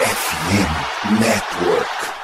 FM Network.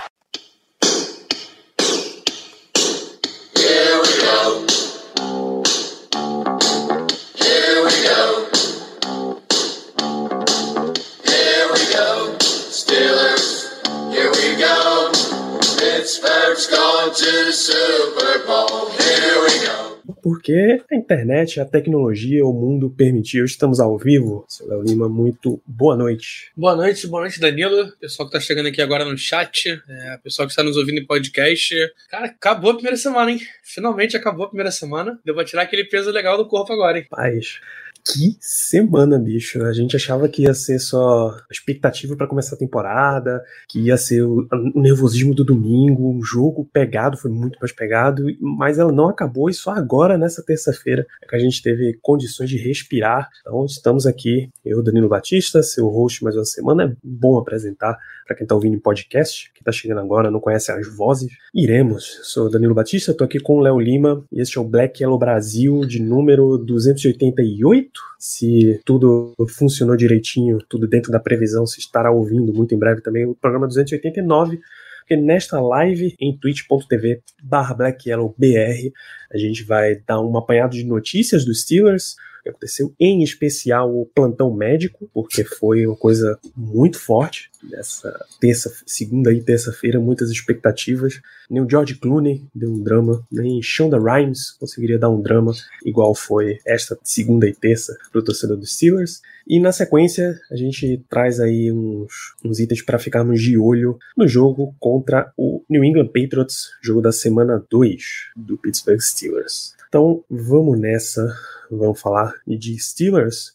Porque a internet, a tecnologia, o mundo permitiu. Estamos ao vivo. Seu Léo Lima, muito boa noite. Boa noite, boa noite, Danilo. Pessoal que tá chegando aqui agora no chat, é, pessoal que está nos ouvindo em podcast. Cara, acabou a primeira semana, hein? Finalmente acabou a primeira semana. Deu pra tirar aquele peso legal do corpo agora, hein? Paz. Que semana, bicho. A gente achava que ia ser só expectativa para começar a temporada, que ia ser o, nervosismo do domingo, o jogo pegado, foi muito mais pegado, mas ela não acabou e só agora, nessa terça-feira, é que a gente teve condições de respirar. Então, estamos aqui, eu, Danilo Batista, seu host mais uma semana. É bom apresentar para quem está ouvindo em podcast, que está chegando agora, não conhece as vozes. Iremos. Sou Danilo Batista, estou aqui com o Léo Lima e este é o Black Yellow Brasil de número 288. Se tudo funcionou direitinho, tudo dentro da previsão, se estará ouvindo muito em breve também o programa 289 porque nesta live em twitch.tv barra blackyellowbr a gente vai dar um apanhado de notícias dos Steelers, que aconteceu, em especial o plantão médico, porque foi uma coisa muito forte nessa terça, segunda e terça-feira, muitas expectativas. Nem o George Clooney deu um drama, nem Shonda Rhimes conseguiria dar um drama igual foi esta segunda e terça para o torcedor dos Steelers. E na sequência, a gente traz aí uns, uns itens para ficarmos de olho no jogo contra o New England Patriots, jogo da semana 2 do Pittsburgh Steelers. Então vamos nessa, vamos falar de Steelers.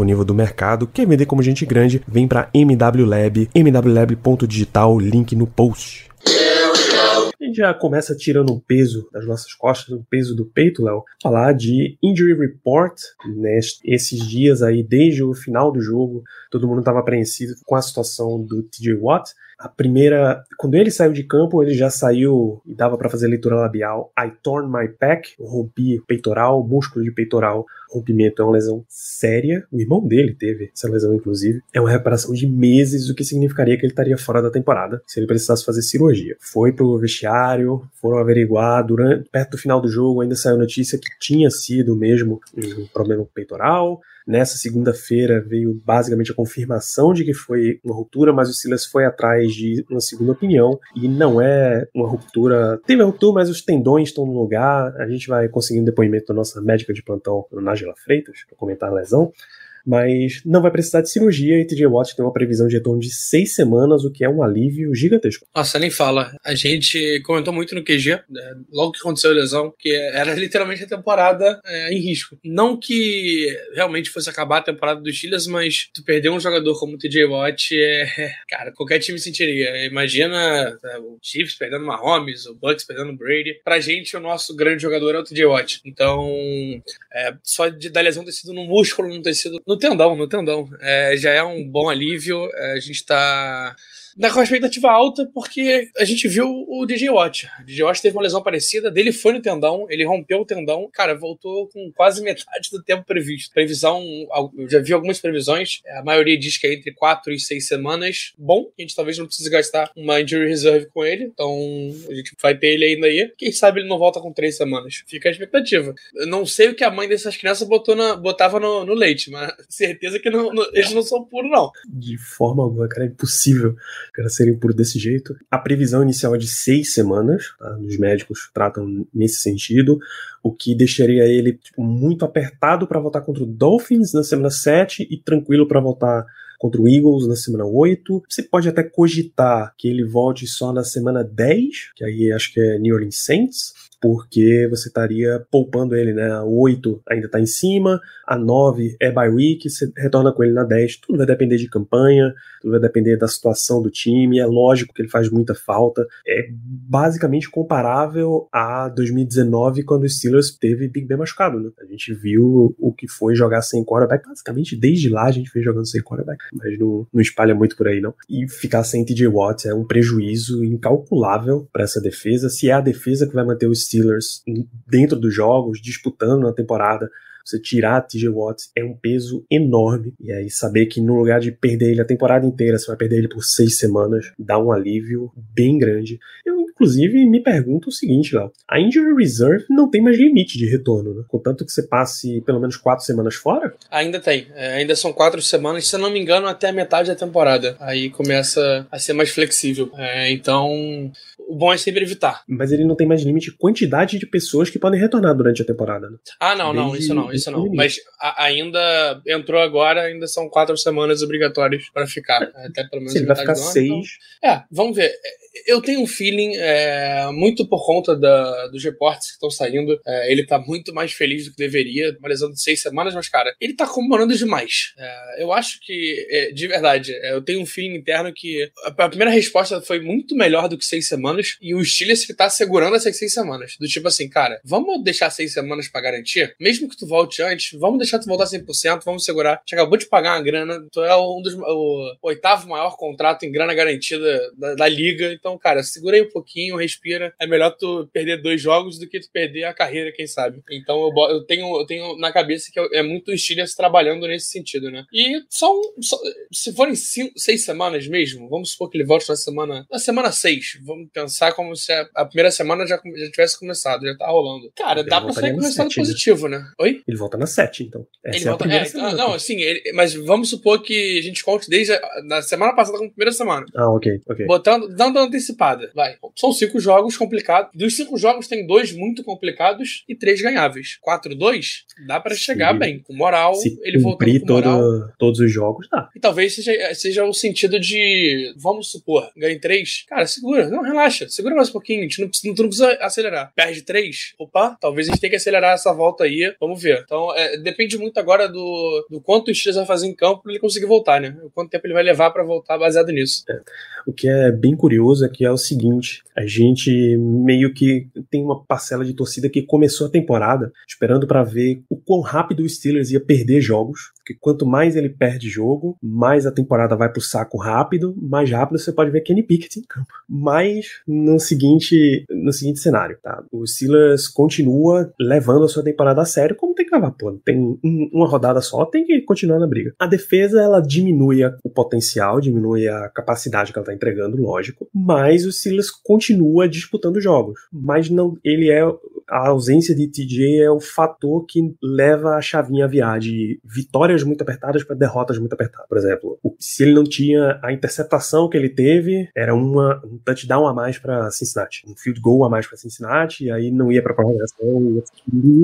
disponível do mercado. Quer vender como gente grande? Vem para MW Lab, mwlab.digital, link no post. A gente já começa tirando um peso das nossas costas, um peso do peito, Léo. Falar de injury report nesses dias aí, desde o final do jogo, todo mundo estava apreensivo com a situação do TJ Watt. A primeira, quando ele saiu de campo, ele já saiu e dava para fazer leitura labial. I torn my pec, rompi o peitoral, músculo de peitoral, rompimento é uma lesão séria. O irmão dele teve essa lesão, inclusive. É uma reparação de meses, o que significaria que ele estaria fora da temporada se ele precisasse fazer cirurgia. Foi pro vestiário, foram averiguar durante perto do final do jogo, ainda saiu notícia que tinha sido mesmo um problema peitoral. Nessa segunda-feira veio basicamente a confirmação de que foi uma ruptura, mas o Silas foi atrás de uma segunda opinião e não é uma ruptura. Teve a ruptura, mas os tendões estão no lugar. A gente vai conseguir um depoimento da nossa médica de plantão, Nájila Freitas, para comentar a lesão mas não vai precisar de cirurgia e TJ Watt tem uma previsão de retorno de seis semanas, o que é um alívio gigantesco. Nossa, nem fala. A gente comentou muito no QG, né, logo que aconteceu a lesão, que era literalmente a temporada é, em risco. Não que realmente fosse acabar a temporada dos Steelers, mas tu perder um jogador como o TJ Watt, é, cara, qualquer time sentiria. Imagina é, o Chiefs perdendo Mahomes, o Bucks perdendo Brady. Pra gente, o nosso grande jogador é o TJ Watt. Então, é, só de, da lesão ter sido no músculo, não ter sido no tendão, no tendão. É, já é um bom alívio. É, a gente tá na expectativa alta, porque a gente viu o DJ Watt. O DJ Watt teve uma lesão parecida, dele foi no tendão, ele rompeu o tendão, cara, voltou com quase metade do tempo previsto. Previsão, eu já vi algumas previsões, a maioria diz que é entre 4 e 6 semanas. Bom, a gente talvez não precise gastar uma injury reserve com ele, então a gente vai ter ele ainda aí. Quem sabe ele não volta com 3 semanas. Fica a expectativa. Eu não sei o que a mãe dessas crianças botou na, botava no, no leite, mas certeza que não, eles não são puros, não. De forma alguma, cara, é impossível cara serem puros desse jeito. A previsão inicial é de 6 semanas, tá? Os médicos tratam nesse sentido o que deixaria ele tipo, muito apertado para voltar contra o Dolphins na semana 7 e tranquilo para voltar contra o Eagles na semana 8. Você pode até cogitar que ele volte só na semana 10, que aí acho que é New Orleans Saints porque você estaria poupando ele, né? A 8 ainda está em cima, a 9 é by week, você retorna com ele na 10. Tudo vai depender de campanha, tudo vai depender da situação do time. É lógico que ele faz muita falta. É basicamente comparável a 2019, quando o Steelers teve Big Ben machucado, né? A gente viu o que foi jogar sem quarterback. Basicamente, desde lá a gente vem jogando sem quarterback, mas não, não espalha muito por aí, não. E ficar sem TJ Watt é um prejuízo incalculável para essa defesa. Se é a defesa que vai manter o Steelers dentro dos jogos, disputando na temporada. Você tirar TJ Watt é um peso enorme. E aí, saber que no lugar de perder ele a temporada inteira, você vai perder ele por seis semanas, dá um alívio bem grande. Eu, inclusive, me pergunto o seguinte, Léo: a Injury Reserve não tem mais limite de retorno, né? Contanto que você passe pelo menos quatro semanas fora? Ainda tem. É, ainda são quatro semanas, se eu não me engano, até a metade da temporada. Aí começa a ser mais flexível. É, então, o bom é sempre evitar. Mas ele não tem mais limite de quantidade de pessoas que podem retornar durante a temporada, né? Ah, não, Desde não, isso não, isso não. Mas a, ainda entrou agora, ainda são quatro semanas obrigatórias para ficar. Até pelo menos. Sim, ele vai ficar seis. Então... É, vamos ver eu tenho um feeling, é, muito por conta da, dos reportes que estão saindo, é, ele tá muito mais feliz do que deveria, lesão de seis semanas, mas, cara, ele tá comemorando demais. É, eu acho que, é, de verdade, é, eu tenho um feeling interno que a, a, primeira resposta foi muito melhor do que seis semanas, e o Steelers que tá segurando essas seis semanas. Do tipo assim, cara, vamos deixar seis semanas para garantir? Mesmo que tu volte antes, vamos deixar tu voltar 100%, vamos segurar. A gente acabou de pagar uma grana, tu é um dos, o, oitavo maior contrato em grana garantida da, da liga, então, cara, segura aí um pouquinho, respira. É melhor tu perder dois jogos do que tu perder a carreira, quem sabe. Então eu, eu tenho, eu tenho na cabeça que é muito o Steelers trabalhando nesse sentido, né? E são, se forem cinco, seis semanas mesmo, vamos supor que ele volte na semana, na semana seis. Vamos pensar como se a, a primeira semana já, já tivesse começado, já tá rolando. Cara, ele dá pra sair com resultado né? positivo, né? Oi? Ele volta na sete, então. Essa ele é volta, é, semana, não, assim, ele, mas vamos supor que a gente conte desde a, na semana passada como primeira semana. Ah, ok, ok. Botando, dando antecipada. Vai. São cinco jogos complicados. Dos cinco jogos, tem dois muito complicados e três ganháveis. Quatro, dois, dá para chegar bem. Com moral, Se ele voltando com moral. Todo, todos os jogos, dá. E talvez seja, seja o sentido de, vamos supor, ganhe três. Cara, segura. Não, relaxa. Segura mais um pouquinho. A gente não, precisa, não precisa acelerar. Perde três. Opa, talvez a gente tenha que acelerar essa volta aí. Vamos ver. Então, é, depende muito agora do, do quanto o Steelers vai fazer em campo pra ele conseguir voltar, né? O quanto tempo ele vai levar para voltar baseado nisso. É. O que é bem curioso é que é o seguinte: a gente meio que tem uma parcela de torcida que começou a temporada esperando para ver o quão rápido o Steelers ia perder jogos. Porque quanto mais ele perde jogo, mais a temporada vai pro saco rápido, mais rápido você pode ver Kenny Pickett em campo. Mas no seguinte, no seguinte cenário, tá? O Steelers continua levando a sua temporada a sério, como tem que levar, pô. Tem um, uma rodada só, tem que continuar na briga. A defesa, ela diminui o potencial, diminui a capacidade que ela tá entregando, lógico, mas o Steelers continua disputando jogos. Mas não, ele é a ausência de TJ é o fator que leva a chavinha a virar de vitórias muito apertadas para derrotas muito apertadas. Por exemplo, se ele não tinha a interceptação que ele teve, era uma, um touchdown a mais para Cincinnati, um field goal a mais para Cincinnati, e aí não ia para prorrogação.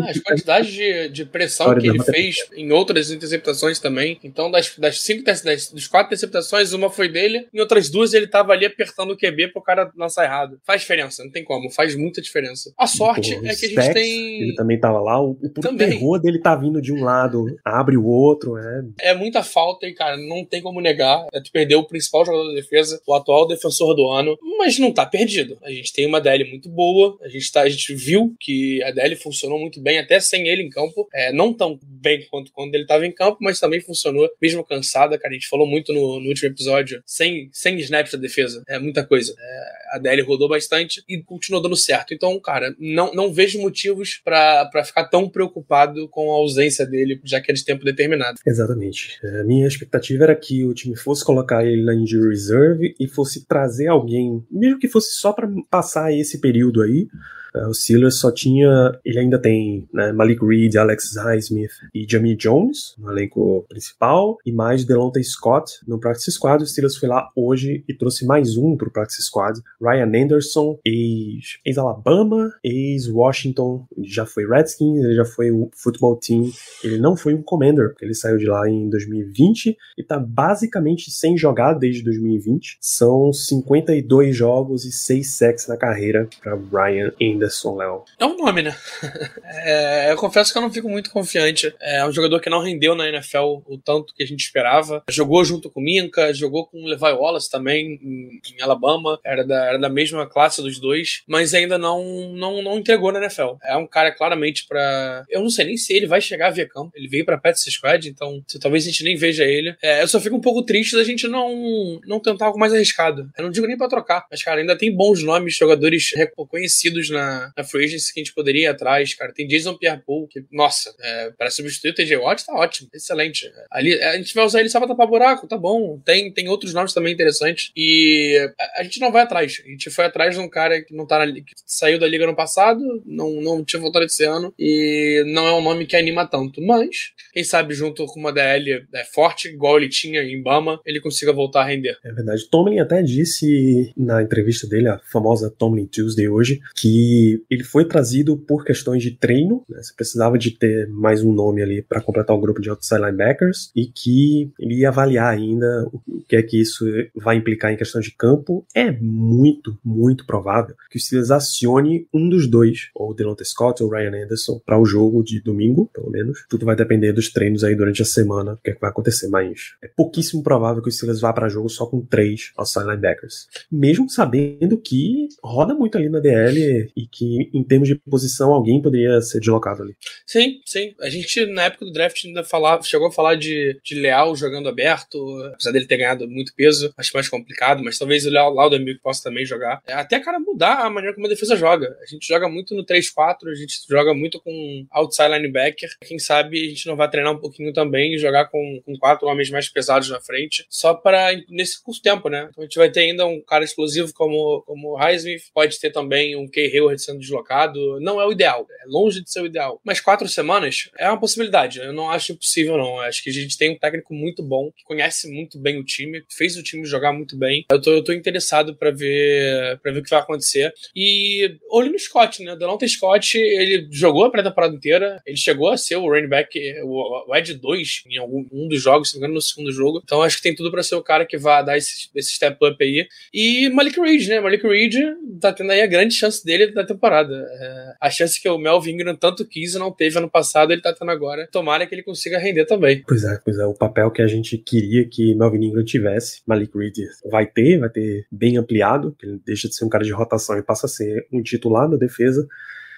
Ah, as quantidades de, de pressão que ele fez em outras interceptações também. Então, das, das cinco das, das quatro interceptações, uma foi dele, em outras duas ele tava ali apertando o QB pro cara lançar errado. Faz diferença, não tem como, faz muita diferença. A sorte é é que a gente tem. Ele também tava lá. O, o também. terror dele tá vindo de um lado, abre o outro. É... é muita falta e, cara, não tem como negar. É tu perdeu o principal jogador da defesa, o atual defensor do ano, mas não tá perdido. A gente tem uma DL muito boa, a gente, tá, a gente viu que a DL funcionou muito bem, até sem ele em campo. É, não tão bem quanto quando ele tava em campo, mas também funcionou, mesmo cansada, cara. A gente falou muito no, no último episódio, sem, sem snaps da defesa. É muita coisa. É, a DL rodou bastante e continuou dando certo. Então, cara, não, não vejo motivos para ficar tão preocupado com a ausência dele, já que é de tempo determinado. Exatamente. A minha expectativa era que o time fosse colocar ele na injury reserve e fosse trazer alguém, mesmo que fosse só para passar esse período aí, é, o Steelers só tinha. Ele ainda tem né, Malik Reed, Alex Highsmith e Jamie Jones no elenco principal, e mais Delonte Scott no Practice Squad. O Steelers foi lá hoje e trouxe mais um pro Practice Squad. Ryan Anderson, ex-Alabama, ex-Washington, já foi Redskins, ele já foi o Football Team. Ele não foi um Commander, porque ele saiu de lá em 2020 e tá basicamente sem jogar desde 2020. São 52 jogos e 6 sacks na carreira para Ryan Anderson. Léo? É um nome, né? é, eu confesso que eu não fico muito confiante. É um jogador que não rendeu na NFL o tanto que a gente esperava. Jogou junto com o Minka, jogou com o Levi Wallace também em, em Alabama. Era da, era da mesma classe dos dois, mas ainda não, não, não entregou na NFL. É um cara claramente para. Eu não sei nem se ele vai chegar a ver campo. Ele veio pra Pets Squad, então talvez a gente nem veja ele. É, eu só fico um pouco triste da gente não, não tentar algo mais arriscado. Eu não digo nem pra trocar, mas, cara, ainda tem bons nomes, jogadores reconhecidos na, na, Free Agency que a gente poderia ir atrás, cara. Tem Jason Pierre-Paul, que, nossa, é, para substituir o TJ Watt tá ótimo, excelente. Ali, a gente vai usar ele só pra tapar buraco, tá bom. Tem, tem outros nomes também interessantes. E a, a gente não vai atrás. A gente foi atrás de um cara que não tá na, que saiu da liga no passado, não, não tinha voltado esse ano, e não é um nome que anima tanto. Mas, quem sabe, junto com uma DL é, forte, igual ele tinha em Bama, ele consiga voltar a render. É verdade. Tomlin até disse na entrevista dele, a famosa Tomlin Tuesday hoje, que ele foi trazido por questões de treino, né? você precisava de ter mais um nome ali para completar o grupo de outside linebackers e que ele ia avaliar ainda que é que isso vai implicar em questão de campo. É muito, muito provável que o Steelers acione um dos dois, ou Delonte Scott ou Ryan Anderson, para o jogo de domingo, pelo menos. Tudo vai depender dos treinos aí durante a semana, o que, é que vai acontecer, mas é pouquíssimo provável que o Steelers vá para jogo só com três outside linebackers. Mesmo sabendo que roda muito ali na DL e que em termos de posição alguém poderia ser deslocado ali. Sim, sim. A gente na época do draft ainda falava, chegou a falar de, de Leal jogando aberto, apesar dele ter ganhado muito peso, acho mais complicado, mas talvez o Laudemir possa também jogar. É, até cara mudar a maneira como a defesa joga. A gente joga muito no 3-4, a gente joga muito com outside linebacker. Quem sabe a gente não vai treinar um pouquinho também e jogar com, com quatro homens mais pesados na frente, só para nesse curto tempo, né? Então a gente vai ter ainda um cara explosivo como, como o Highsmith, pode ter também um Kay Hayward sendo deslocado. Não é o ideal, é longe de ser o ideal. Mas quatro semanas é uma possibilidade. Eu não acho impossível, não. Eu acho que a gente tem um técnico muito bom, que conhece muito bem o time, fez o time jogar muito bem. Eu tô, eu tô interessado para ver para ver o que vai acontecer. E olho no Scott, né? Delonte Scott, ele jogou a pré-temporada inteira, ele chegou a ser o running back, o, o Ed 2 em algum um dos jogos, se não me engano, no segundo jogo. Então acho que tem tudo para ser o cara que vai dar esse, esse step up aí. E Malik Reed, né? Malik Reed tá tendo aí a grande chance dele da temporada. É, a chance que o Melvin Ingram tanto quis e não teve ano passado, ele tá tendo agora. Tomara que ele consiga render também. Pois é, pois é. O papel que a gente queria que Melvin Ingram tivesse, Malik Reed vai ter, vai ter bem ampliado. Ele deixa de ser um cara de rotação e passa a ser um titular da defesa.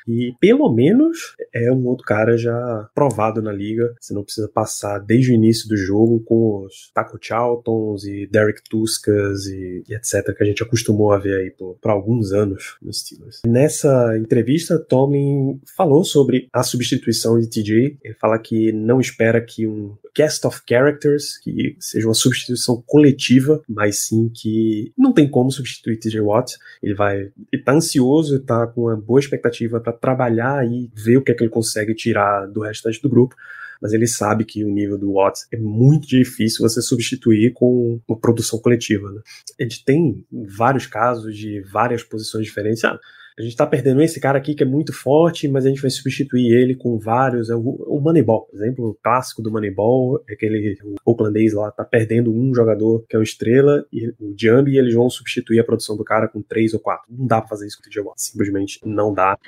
E pelo menos é um outro cara já provado na liga. Você não precisa passar desde o início do jogo com os Taco Charltons e Derek Tuskas e, e, etc. que a gente acostumou a ver aí por, por alguns anos nos Steelers. Nessa entrevista, Tomlin falou sobre a substituição de TJ. Ele fala que não espera que um cast of characters, que seja uma substituição coletiva, mas sim que não tem como substituir TJ Watt. Ele vai, ele tá ansioso, está com uma boa expectativa para trabalhar e ver o que é que ele consegue tirar do restante do grupo mas ele sabe que o nível do Watts é muito difícil você substituir com uma produção coletiva. Né? A gente tem vários casos de várias posições diferentes. Ah, a gente tá perdendo esse cara aqui que é muito forte, mas a gente vai substituir ele com vários. É o, Moneyball, exemplo, clássico do Moneyball, é aquele o Oaklandês lá tá perdendo um jogador que é o Estrela, e o Jambi, e eles vão substituir a produção do cara com três ou quatro. Não dá pra fazer isso com o TJ Watt. Simplesmente não dá.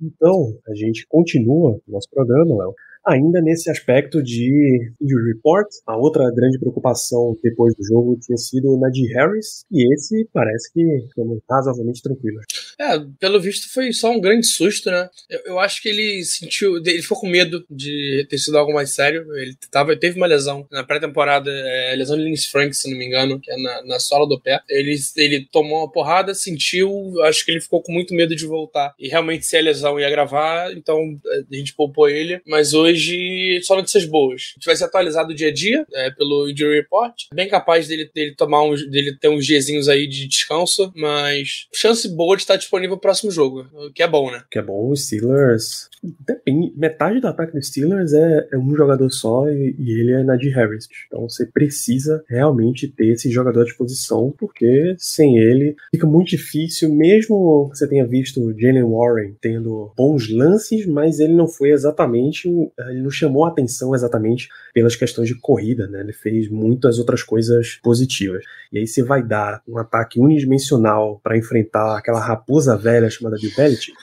Então, a gente continua o nosso programa, Léo, Ainda nesse aspecto de injury report, a outra grande preocupação depois do jogo tinha sido na de Harris, e esse parece que ficou razoavelmente tranquilo. É, pelo visto foi só um grande susto, né? Eu, eu, acho que ele sentiu. Ele ficou com medo de ter sido algo mais sério. Ele tava, teve uma lesão na pré-temporada, é, lesão de Linus Frank, se não me engano, que é na, na sola do pé. Ele, ele tomou uma porrada, sentiu, acho que ele ficou com muito medo de voltar. E realmente, se a lesão ia gravar, então a gente poupou ele. Mas hoje hoje só notícias boas. Tivesse atualizado o dia a dia é, pelo Injury Report, bem capaz dele, dele tomar uns, dele ter uns diazinhos aí de descanso, mas chance boa de estar disponível no próximo jogo, o que é bom, né? Que é bom, os Steelers. Depende, metade do ataque dos Steelers é, é um jogador só e, e, ele é Najee Harris. Então você precisa realmente ter esse jogador à disposição, porque sem ele fica muito difícil, mesmo que você tenha visto Jalen Warren tendo bons lances, mas ele não foi exatamente ele não chamou a atenção exatamente pelas questões de corrida, né? Ele fez muitas outras coisas positivas. E aí você vai dar um ataque unidimensional para enfrentar aquela raposa velha chamada de Belichick?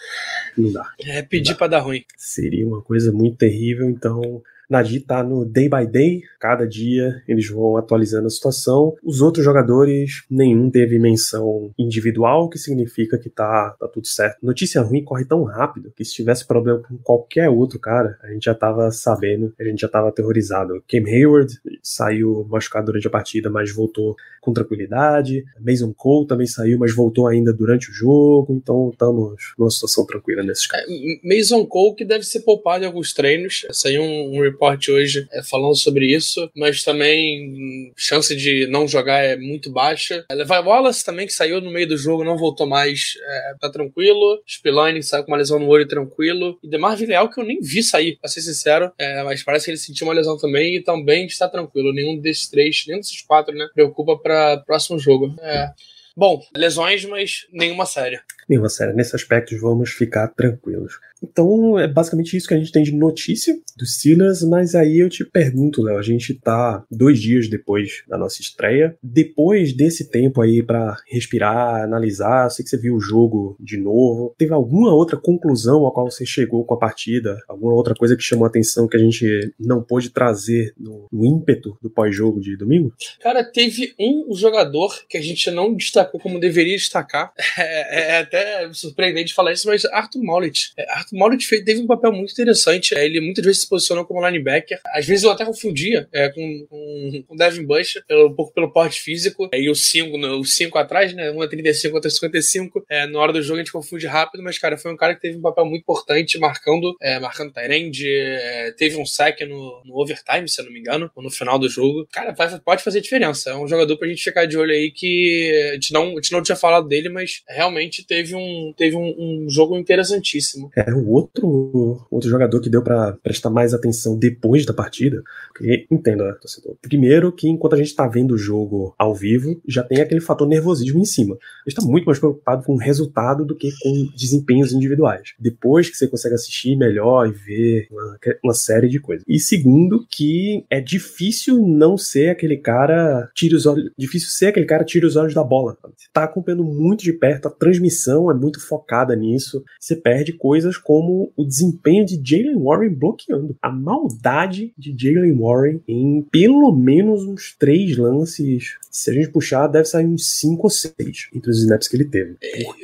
Não dá. É pedir para dar ruim. Seria uma coisa muito terrível, então Nadi tá no day by day, cada dia eles vão atualizando a situação. Os outros jogadores, nenhum teve menção individual, que significa que tá, tá tudo certo. Notícia ruim corre tão rápido que se tivesse problema com qualquer outro cara, a gente já tava sabendo, a gente já tava aterrorizado. Cam Hayward saiu machucado durante a partida, mas voltou com tranquilidade. Mason Cole também saiu, mas voltou ainda durante o jogo. Então estamos numa situação tranquila nesses casos. É, Mason Cole que deve ser poupado em alguns treinos. Saiu um, um report hoje é, falando sobre isso, mas também chance de não jogar é muito baixa. É, Levi Wallace também, que saiu no meio do jogo, não voltou mais, é, tá tranquilo. Spillane saiu com uma lesão no olho tranquilo. E Demar Villarreal, que eu nem vi sair, pra ser sincero, é, mas parece que ele sentiu uma lesão também e também está tranquilo. Nenhum desses três, nenhum desses quatro, né, preocupa para próximo jogo. É. Bom, lesões, mas nenhuma séria. Nenhuma séria. Nesse aspecto, vamos ficar tranquilos. Então, é basicamente isso que a gente tem de notícia dos Steelers, mas aí eu te pergunto, Léo, a gente tá dois dias depois da nossa estreia. Depois desse tempo aí para respirar, analisar, sei que você viu o jogo de novo, teve alguma outra conclusão a qual você chegou com a partida? Alguma outra coisa que chamou a atenção que a gente não pôde trazer no, no ímpeto do pós-jogo de domingo? Cara, teve um jogador que a gente não destacou como deveria destacar. É, é até surpreendente falar isso, mas Arthur Mollett. É, Arthur Mauro teve um papel muito interessante. É, ele muitas vezes se posicionou como linebacker. Às vezes eu até confundia é, com, com Devin Bush, um pouco pelo porte físico. É, e o 5 o cinco atrás, né? Um é 35, outro é 55. É, na hora do jogo a gente confunde rápido, mas, cara, foi um cara que teve um papel muito importante marcando, é, marcando Tyrande. É, teve um sack no, no overtime, se eu não me engano, ou no final do jogo. Cara, pode fazer diferença. É um jogador pra gente ficar de olho aí que a gente não, a gente não tinha falado dele, mas realmente teve um, teve um, um jogo interessantíssimo. É, um outro, outro jogador que deu para prestar mais atenção depois da partida, porque entenda, torcedor. Primeiro que enquanto a gente tá vendo o jogo ao vivo, já tem aquele fator nervosismo em cima. A gente tá muito mais preocupado com o resultado do que com desempenhos individuais. Depois que você consegue assistir melhor e ver uma, uma série de coisas. E segundo, que é difícil não ser aquele cara tira os olhos, difícil ser aquele cara tira os olhos da bola. Você tá acompanhando muito de perto, a transmissão é muito focada nisso. Você perde coisas como o desempenho de Jalen Warren bloqueando. A maldade de Jalen Warren em pelo menos uns três lances. Se a gente puxar, deve sair uns cinco ou seis entre os snaps que ele teve.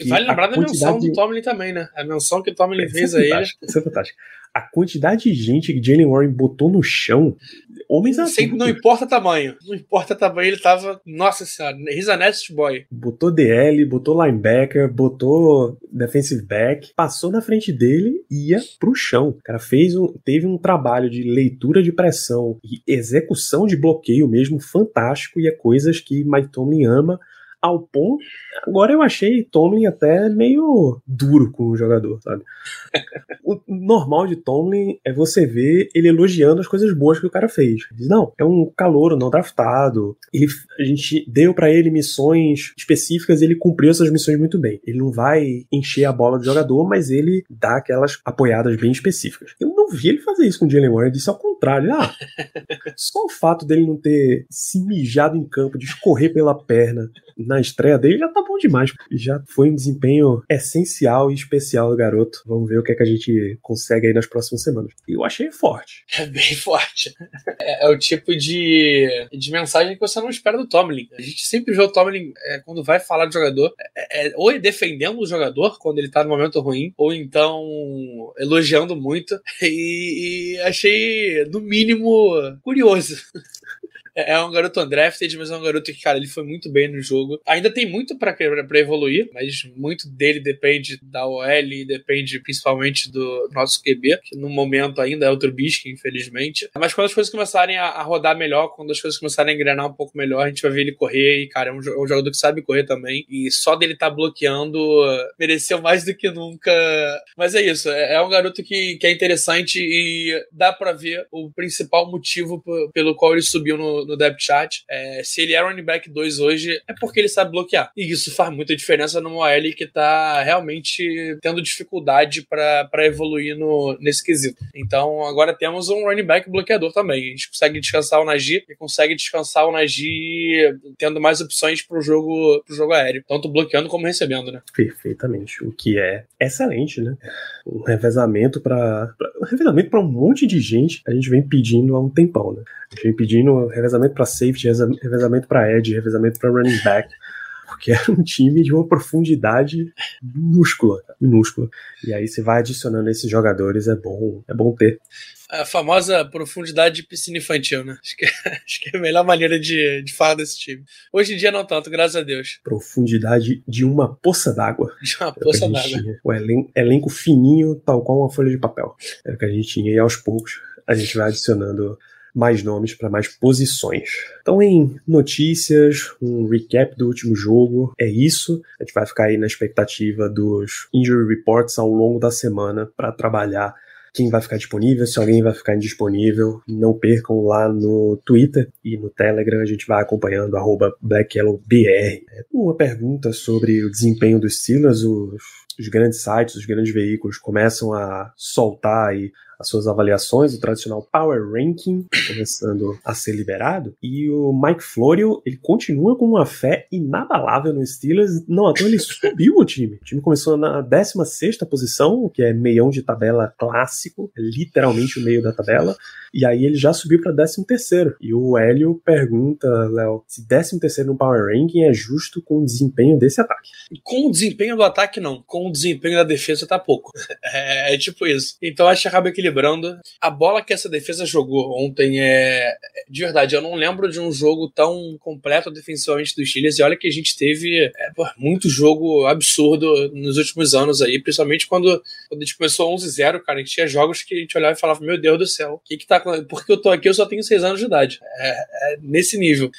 Vale lembrar da menção do Tomlin também, né? A menção que o Tomlin é, fez é a ele. Isso é fantástico a quantidade de gente que Jalen Warren botou no chão, homens assim. Não importa tamanho. Não importa tamanho, ele tava. Nossa senhora, he's a nest boy. Botou DL, botou linebacker, botou defensive back, passou na frente dele e ia pro chão. O cara fez um, teve um trabalho de leitura de pressão e execução de bloqueio mesmo fantástico e é coisas que Mike Tomlin ama ao ponto. Agora eu achei Tomlin até meio duro com o jogador, sabe? o normal de Tomlin é você ver ele elogiando as coisas boas que o cara fez. Diz, não, é um calouro não draftado. Ele, a gente deu para ele missões específicas e ele cumpriu essas missões muito bem. Ele não vai encher a bola do jogador, mas ele dá aquelas apoiadas bem específicas. Eu não vi ele fazer isso com o Jalen Warren, disse ao contrário. Ah, só o fato dele não ter se mijado em campo, de escorrer pela perna na estreia dele já tá bom demais. Já foi um desempenho essencial e especial do garoto. Vamos ver o que é que a gente consegue aí nas próximas semanas. Eu achei forte. É bem forte. É, é o tipo de, de mensagem que você não espera do Tomlin. A gente sempre vê o Tomlin, é, quando vai falar de jogador, é, é, ou é defendendo o jogador quando ele tá no momento ruim, ou então elogiando muito. E, e achei, no mínimo, curioso. É, é um garoto undrafted, mas é um garoto que, cara, ele foi muito bem no jogo. Ainda tem muito para evoluir, mas muito dele depende da OL e depende principalmente do nosso QB, que no momento ainda é o Trubisky, infelizmente. Mas quando as coisas começarem a, a, rodar melhor, quando as coisas começarem a engrenar um pouco melhor, a gente vai ver ele correr. E, cara, é um, é um jogador que sabe correr também. E só dele estar tá bloqueando mereceu mais do que nunca. Mas é isso, é, é um garoto que, que é interessante e dá para ver o principal motivo pelo qual ele subiu no, no, depth chart. É, se ele é running back 2 hoje, é porque ele sabe bloquear. E isso faz muita diferença no OL que tá realmente tendo dificuldade para evoluir no, nesse quesito. Então agora temos um running back bloqueador também. A gente consegue descansar o Najee e consegue descansar o Najee tendo mais opções pro jogo, pro jogo aéreo. Tanto bloqueando como recebendo, né? Perfeitamente. O que é excelente, né? Um revezamento para um revezamento para um monte de gente a gente vem pedindo há um tempão, né? A gente vem pedindo revezamento revezamento para safety, revezamento para edge, revezamento para running back. Porque era um time de uma profundidade minúscula, minúscula. E aí você vai adicionando esses jogadores, é bom, é bom ter. A famosa profundidade de piscina infantil, né? Acho que, acho que é a melhor maneira de, de falar desse time. Hoje em dia não tanto, graças a Deus. Profundidade de uma poça d'água. De uma poça d'água. O elen elenco fininho, tal qual uma folha de papel. É o que a gente tinha e aos poucos a gente vai adicionando mais nomes para mais posições. Então, em notícias, um recap do último jogo, é isso. A gente vai ficar aí na expectativa dos injury reports ao longo da semana para trabalhar quem vai ficar disponível, se alguém vai ficar indisponível. Não percam lá no Twitter e no Telegram, a gente vai acompanhando BlackYellowBR. É uma pergunta sobre o desempenho dos Steelers, os, os grandes sites, os grandes veículos começam a soltar aí as suas avaliações, o tradicional Power Ranking começando a ser liberado, e o Mike Florio, ele continua com uma fé inabalável no Steelers, não, então ele subiu o time. O time começou na 16 posição, que é meião de tabela clássico, é literalmente o meio da tabela, e aí ele já subiu para 13 terceiro. E o Hélio pergunta, Léo, se 13 terceiro no Power Ranking é justo com o desempenho desse ataque. Com o desempenho do ataque, não. Com o desempenho da defesa, tá pouco. É, é tipo isso. Então acho que acaba equilibrando equilibrando. A bola que essa defesa jogou ontem é. De verdade, eu não lembro de um jogo tão completo defensivamente dos Steelers. E olha que a gente teve é, muito jogo absurdo nos últimos anos aí, principalmente quando, quando a gente começou 11-0, cara. A gente tinha jogos que a gente olhava e falava: Meu Deus do céu, o que que tá Porque eu tô aqui, eu só tenho 6 anos de idade. É, é nesse nível.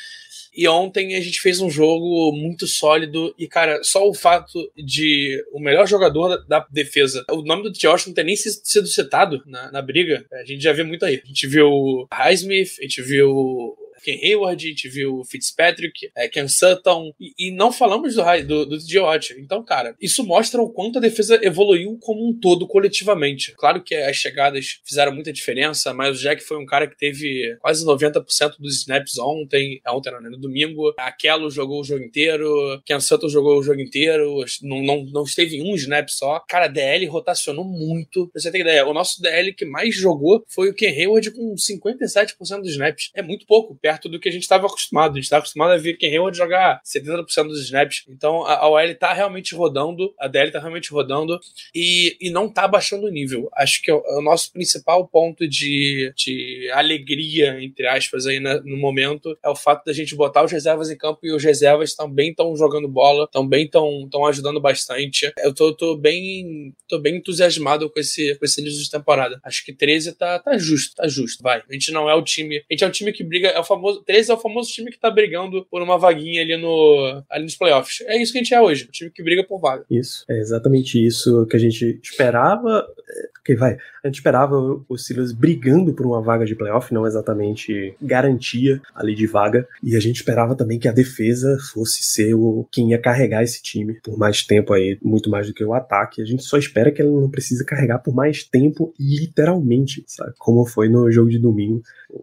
E ontem a gente fez um jogo muito sólido. E, cara, só o fato de o melhor jogador da defesa, o nome do Josh não ter nem sido citado na, na briga, a gente já vê muito aí. A gente viu Highsmith, a gente viu Ken Hayward, a gente viu Fitzpatrick, é, Ken Sutton, e, e, não falamos do, do, do DJ. Então, cara, isso mostra o quanto a defesa evoluiu como um todo, coletivamente. Claro que as chegadas fizeram muita diferença, mas o Jack foi um cara que teve quase 90% dos snaps ontem, é, ontem não, né, no domingo. Aquelo jogou o jogo inteiro, Ken Sutton jogou o jogo inteiro, não, não, não esteve em um snap só. Cara, a DL rotacionou muito. Pra você ter ideia, o nosso DL que mais jogou foi o Ken Hayward com 57% dos snaps. É muito pouco, perto do que a gente estava acostumado. A gente estava acostumado a ver Ken Hayward jogar 70% dos snaps. Então a, OL está realmente rodando, a DL está realmente rodando e, e não está baixando o nível. Acho que é o, é o nosso principal ponto de, de alegria, entre aspas, aí na, no momento é o fato da gente botar os reservas em campo e os reservas também estão jogando bola, também estão ajudando bastante. Eu tô, tô, bem tô bem entusiasmado com esse, com esse início de temporada. Acho que 13 tá, tá justo, tá justo, vai. A gente não é o time. A gente é o time que briga, é o famoso, 13 é o famoso time que tá brigando por uma vaguinha ali, no, ali nos playoffs. É isso que a gente é hoje, o time que briga por vaga. Isso, é exatamente isso que a gente esperava. Que vai, a gente esperava os Steelers brigando por uma vaga de playoff, não exatamente garantia ali de vaga. E a gente esperava também que a defesa fosse ser o quem ia carregar esse time por mais tempo aí, muito mais do que o ataque. A gente só espera que ela não precise carregar por mais tempo, literalmente, sabe? Como foi no jogo de domingo,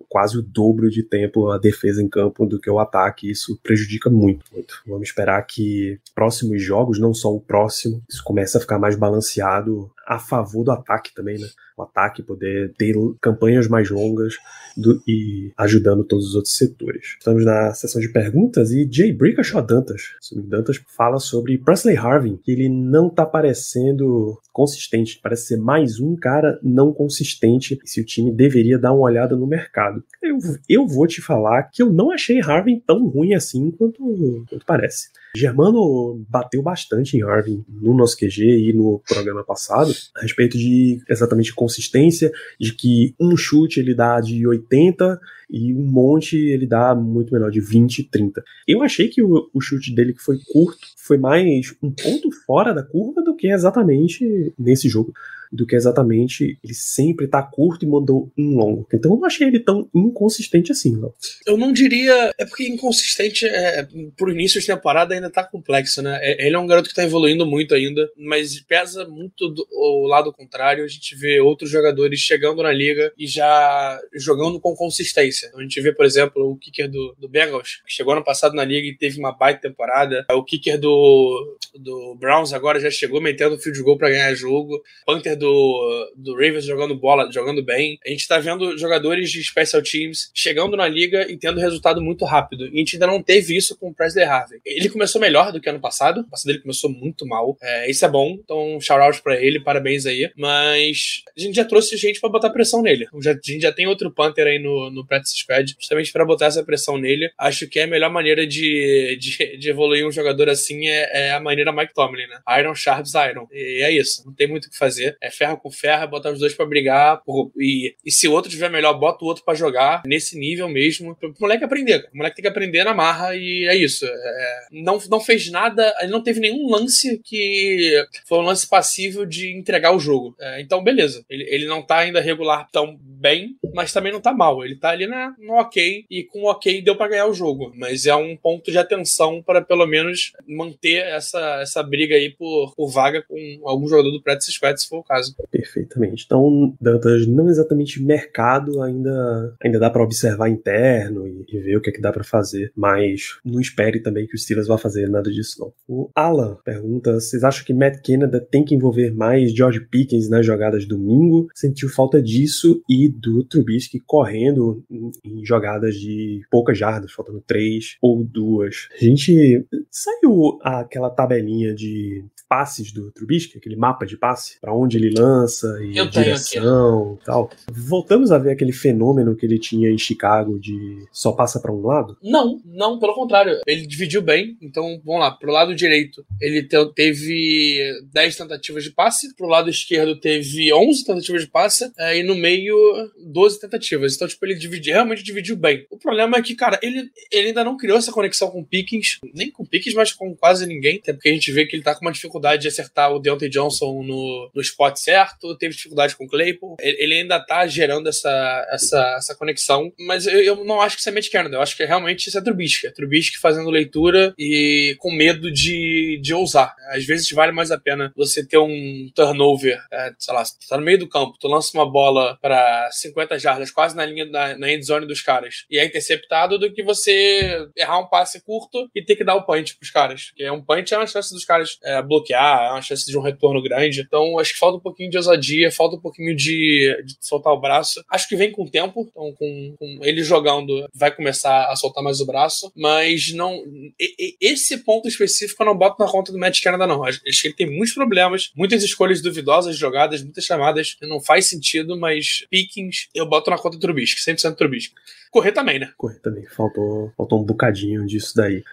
quase o dobro de tempo a defesa em campo do que o ataque. Isso prejudica muito, muito. Vamos esperar que próximos jogos, não só o próximo, isso comece a ficar mais balanceado a favor do ataque também, né? O ataque poder ter campanhas mais longas do, e ajudando todos os outros setores. Estamos na sessão de perguntas e Jay Brickashaw Dantas. Dantas fala sobre Presley Harvin, que ele não tá parecendo consistente, parece ser mais um cara não consistente se o time deveria dar uma olhada no mercado. Eu, eu vou te falar que eu não achei Harvin tão ruim assim quanto, quanto parece. Germano bateu bastante em Harvin no nosso QG e no programa passado a respeito de exatamente consistência, de que um chute ele dá de 80 e um monte ele dá muito menor, de 20, 30. Eu achei que o, o chute dele que foi curto foi mais um ponto fora da curva do que exatamente nesse jogo do que exatamente ele sempre tá curto e mandou um longo. Então eu não achei ele tão inconsistente assim, não. Eu não diria. É porque inconsistente é, pro início de temporada ainda tá complexo, né? É, ele é um garoto que tá evoluindo muito ainda, mas pesa muito do, o lado contrário. A gente vê outros jogadores chegando na liga e já jogando com consistência. A gente vê, por exemplo, o kicker do, do Bengals, que chegou ano passado na liga e teve uma baita temporada. O kicker do, do Browns agora já chegou metendo field goal para ganhar jogo. Panther do, do Ravens jogando bola, jogando bem. A gente tá vendo jogadores de special teams chegando na liga e tendo resultado muito rápido. E a gente ainda não teve isso com o Presley Harvey. Ele começou melhor do que ano passado. O passado dele começou muito mal. É, isso é bom. Então, shout out pra ele, parabéns aí. Mas a gente já trouxe gente para botar pressão nele. Já, a gente já tem outro Panther aí no, no practice squad, justamente para botar essa pressão nele. Acho que é a melhor maneira de, de, de evoluir um jogador assim é, é, a maneira Mike Tomlin, né? Iron Sharps Iron. E é isso. Não tem muito o que fazer. É ferro com ferro, botar os dois para brigar. E, e se o outro tiver melhor, bota o outro para jogar nesse nível mesmo. Pro moleque aprender. O moleque tem que aprender na marra e é isso. É, não, não fez nada, ele não teve nenhum lance que foi um lance passível de entregar o jogo. É, então, beleza. Ele, ele não tá ainda regular tão bem, mas também não tá mal. Ele tá ali na, no ok e com o ok deu para ganhar o jogo. Mas é um ponto de atenção para pelo menos manter essa, essa briga aí por, por vaga com algum jogador do Practice Squad, se for o caso. Perfeitamente. Então, Dantas, não exatamente mercado, ainda, ainda dá para observar interno e, e, ver o que é que dá para fazer, mas não espere também que o Steelers vá fazer nada disso não. O Alan pergunta, vocês acham que Matt Canada tem que envolver mais George Pickens nas jogadas domingo? Sentiu falta disso e do Trubisky correndo em, em jogadas de poucas jardas, faltando três ou duas. A gente saiu aquela tabelinha de passes do Trubisky, aquele mapa de passe, para onde ele lança e Eu direção e tal. Voltamos a ver aquele fenômeno que ele tinha em Chicago de só passa para um lado? Não, não, pelo contrário. Ele dividiu bem. Então, vamos lá, pro lado direito, ele teve 10 tentativas de passe, pro lado esquerdo teve 11 tentativas de passe, é, e no meio 12 tentativas. Então, tipo, ele dividiu, realmente dividiu bem. O problema é que, cara, ele, ele ainda não criou essa conexão com o Pickens, nem com o Pickens, mas com quase ninguém, até porque a gente vê que ele tá com uma dificuldade de acertar o Deontay Johnson no, no spot certo, teve dificuldade com o Claypool. Ele, ainda tá gerando essa, essa, essa conexão, mas eu, eu não acho que isso é Matt eu acho que realmente isso é Trubisky. É Trubisky fazendo leitura e com medo de, de ousar. Às vezes vale mais a pena você ter um turnover, é, sei lá, tá no meio do campo, tu lança uma bola para 50 jardas, quase na linha na end zone dos caras, e é interceptado, do que você errar um passe curto e ter que dar o punch pros caras. Porque um punch é uma chance dos caras é, bloquear, é uma chance de um retorno grande. Então, acho que falta pouquinho de ousadia, falta um pouquinho de, de soltar o braço. Acho que vem com o tempo, então, com, com, ele jogando, vai começar a soltar mais o braço, mas não. E, e, esse ponto específico eu não boto na conta do Matt Canada, não. Acho que ele tem muitos problemas, muitas escolhas duvidosas jogadas, muitas chamadas, não faz sentido, mas pickings eu boto na conta do Trubisky, 100% Trubisky. Correr também, né? Correr também. Faltou, faltou um bocadinho disso daí.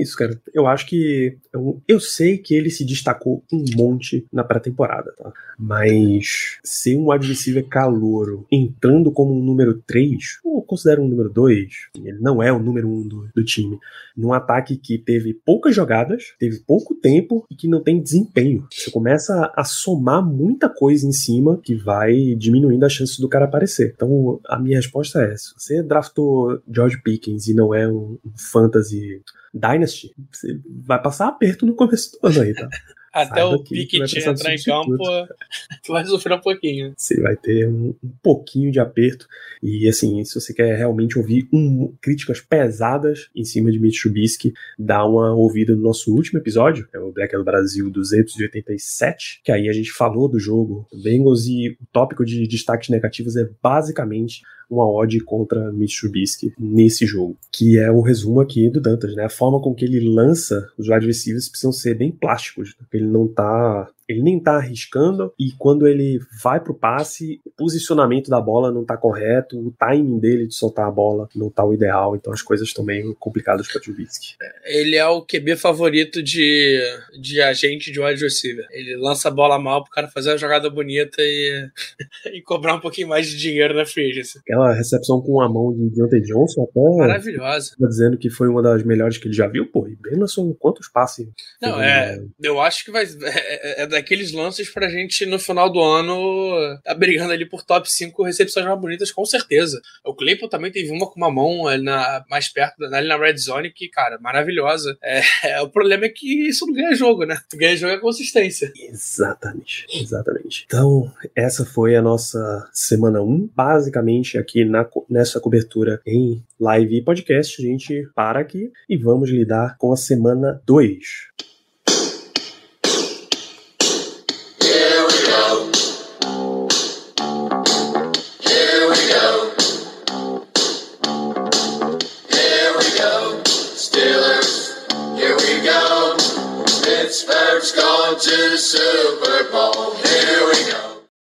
Isso, cara. Eu acho que. Eu, eu sei que ele se destacou um monte na pré-temporada, tá? Mas ser um receiver calouro entrando como um número 3, eu considero um número 2, ele não é o número 1 um do, do time, num ataque que teve poucas jogadas, teve pouco tempo e que não tem desempenho. Você começa a somar muita coisa em cima que vai diminuindo a chance do cara aparecer. Então, a minha resposta é essa. Você draftou George Pickens e não é um fantasy Dynasty, você vai passar aperto no começo do ano aí, tá? Até Saiba o Pickett entrar em campo, tu vai sofrer um pouquinho. Você vai ter um, um, pouquinho de aperto. E assim, se você quer realmente ouvir um, críticas pesadas em cima de Mitch Trubisky, dá uma ouvida no nosso último episódio, é o Black do Brasil 287, que aí a gente falou do jogo Bengals e o tópico de destaques negativos é basicamente uma odd contra Mitch Trubisky nesse jogo, que é o resumo aqui do Dantas, né? A forma com que ele lança os wide receivers precisam ser bem plásticos, ele não tá ele nem tá arriscando e quando ele vai pro passe, o posicionamento da bola não tá correto, o timing dele de soltar a bola não tá o ideal, então as coisas estão meio complicadas para Trubisky. Ele é o QB favorito de, de agente de wide receiver. Ele lança a bola mal pro cara fazer uma jogada bonita e, e cobrar um pouquinho mais de dinheiro na free agency. Aquela recepção com a mão de Deontay Johnson até... Maravilhosa. Tá dizendo que foi uma das melhores que ele já viu, pô, e Benson quantos passes? Não, é, eu acho que vai... É, é, é daqueles lances pra gente no final do ano tá brigando ali por top 5 recepções mais bonitas, com certeza. O Claypool também teve uma com uma mão na, mais perto, ali na red zone, que, cara, maravilhosa. É, é, o problema é que isso não ganha jogo, né? Tu ganha jogo é consistência. Exatamente, exatamente. Então, essa foi a nossa semana 1. Basicamente, aqui na, nessa cobertura em live e podcast, a gente para aqui e vamos lidar com a semana 2. Who's going to the Super Bowl?